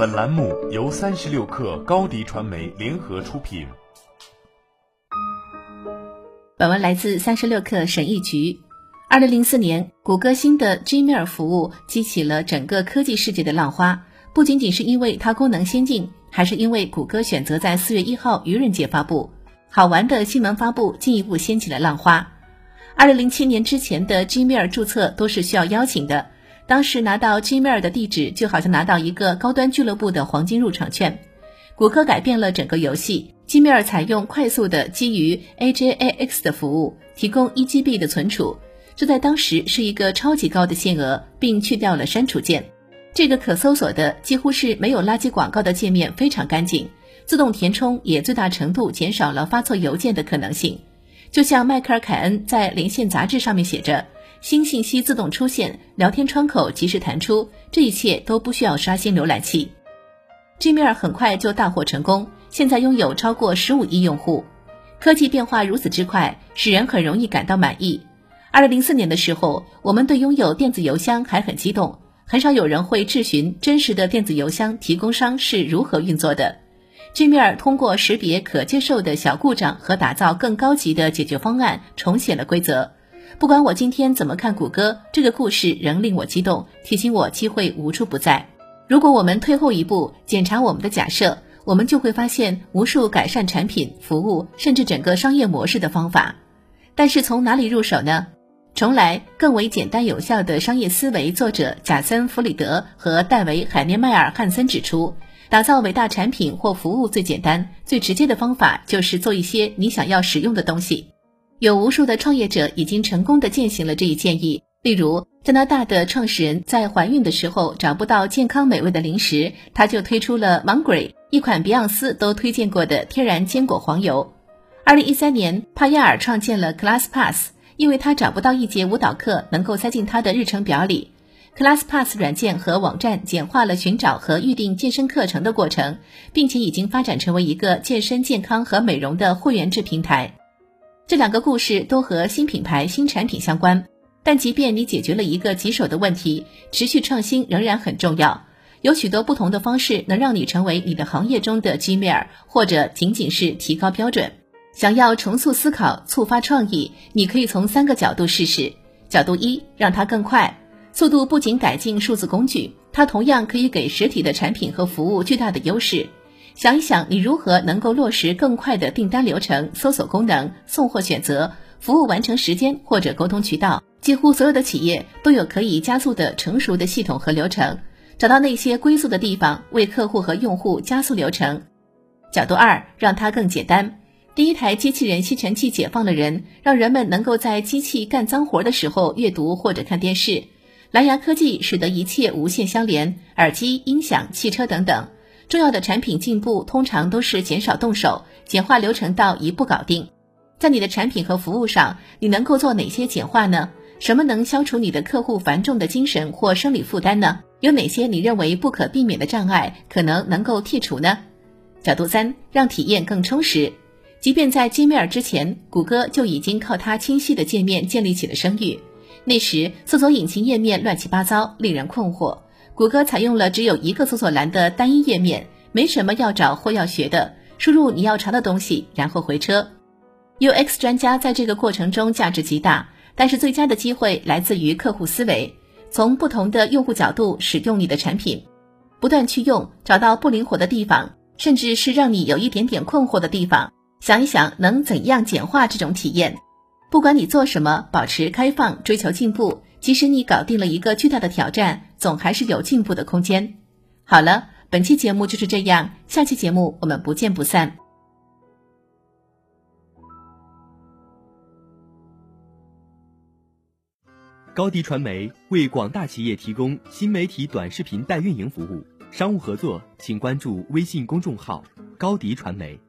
本栏目由三十六氪高低传媒联合出品。本文来自三十六氪审议局。二零零四年，谷歌新的 Gmail 服务激起了整个科技世界的浪花，不仅仅是因为它功能先进，还是因为谷歌选择在四月一号愚人节发布。好玩的新闻发布进一步掀起了浪花。二零零七年之前的 Gmail 注册都是需要邀请的，当时拿到 Gmail 的地址就好像拿到一个高端俱乐部的黄金入场券。谷歌改变了整个游戏，Gmail 采用快速的基于 AJAX 的服务，提供一 GB 的存储，这在当时是一个超级高的限额，并去掉了删除键。这个可搜索的几乎是没有垃圾广告的界面非常干净，自动填充也最大程度减少了发错邮件的可能性。就像迈克尔·凯恩在《连线》杂志上面写着：“新信息自动出现，聊天窗口及时弹出，这一切都不需要刷新浏览器。” Gmail 很快就大获成功，现在拥有超过十五亿用户。科技变化如此之快，使人很容易感到满意。二零零四年的时候，我们对拥有电子邮箱还很激动，很少有人会质询真实的电子邮箱提供商是如何运作的。Gmail 通过识别可接受的小故障和打造更高级的解决方案，重写了规则。不管我今天怎么看谷歌，这个故事仍令我激动，提醒我机会无处不在。如果我们退后一步，检查我们的假设，我们就会发现无数改善产品、服务，甚至整个商业模式的方法。但是从哪里入手呢？重来更为简单有效的商业思维作者贾森·弗里德和戴维·海涅迈尔·汉森指出。打造伟大产品或服务最简单、最直接的方法就是做一些你想要使用的东西。有无数的创业者已经成功的践行了这一建议。例如，加拿大的创始人在怀孕的时候找不到健康美味的零食，他就推出了 Mongry，一款比昂斯都推荐过的天然坚果黄油。二零一三年，帕亚尔创建了 ClassPass，因为他找不到一节舞蹈课能够塞进他的日程表里。ClassPass 软件和网站简化了寻找和预定健身课程的过程，并且已经发展成为一个健身、健康和美容的会员制平台。这两个故事都和新品牌、新产品相关。但即便你解决了一个棘手的问题，持续创新仍然很重要。有许多不同的方式能让你成为你的行业中的 G 面或者仅仅是提高标准。想要重塑思考、触发创意，你可以从三个角度试试。角度一，让它更快。速度不仅改进数字工具，它同样可以给实体的产品和服务巨大的优势。想一想，你如何能够落实更快的订单流程、搜索功能、送货选择、服务完成时间或者沟通渠道？几乎所有的企业都有可以加速的成熟的系统和流程。找到那些龟速的地方，为客户和用户加速流程。角度二，让它更简单。第一台机器人吸尘器解放了人，让人们能够在机器干脏活的时候阅读或者看电视。蓝牙科技使得一切无线相连，耳机、音响、汽车等等重要的产品进步，通常都是减少动手，简化流程到一步搞定。在你的产品和服务上，你能够做哪些简化呢？什么能消除你的客户繁重的精神或生理负担呢？有哪些你认为不可避免的障碍可能能够剔除呢？角度三，让体验更充实。即便在 Gmail 之前，谷歌就已经靠它清晰的界面建立起了声誉。那时，搜索引擎页面乱七八糟，令人困惑。谷歌采用了只有一个搜索栏的单一页面，没什么要找或要学的，输入你要查的东西，然后回车。UX 专家在这个过程中价值极大，但是最佳的机会来自于客户思维，从不同的用户角度使用你的产品，不断去用，找到不灵活的地方，甚至是让你有一点点困惑的地方，想一想能怎样简化这种体验。不管你做什么，保持开放，追求进步。即使你搞定了一个巨大的挑战，总还是有进步的空间。好了，本期节目就是这样，下期节目我们不见不散。高迪传媒为广大企业提供新媒体短视频代运营服务，商务合作请关注微信公众号高迪传媒。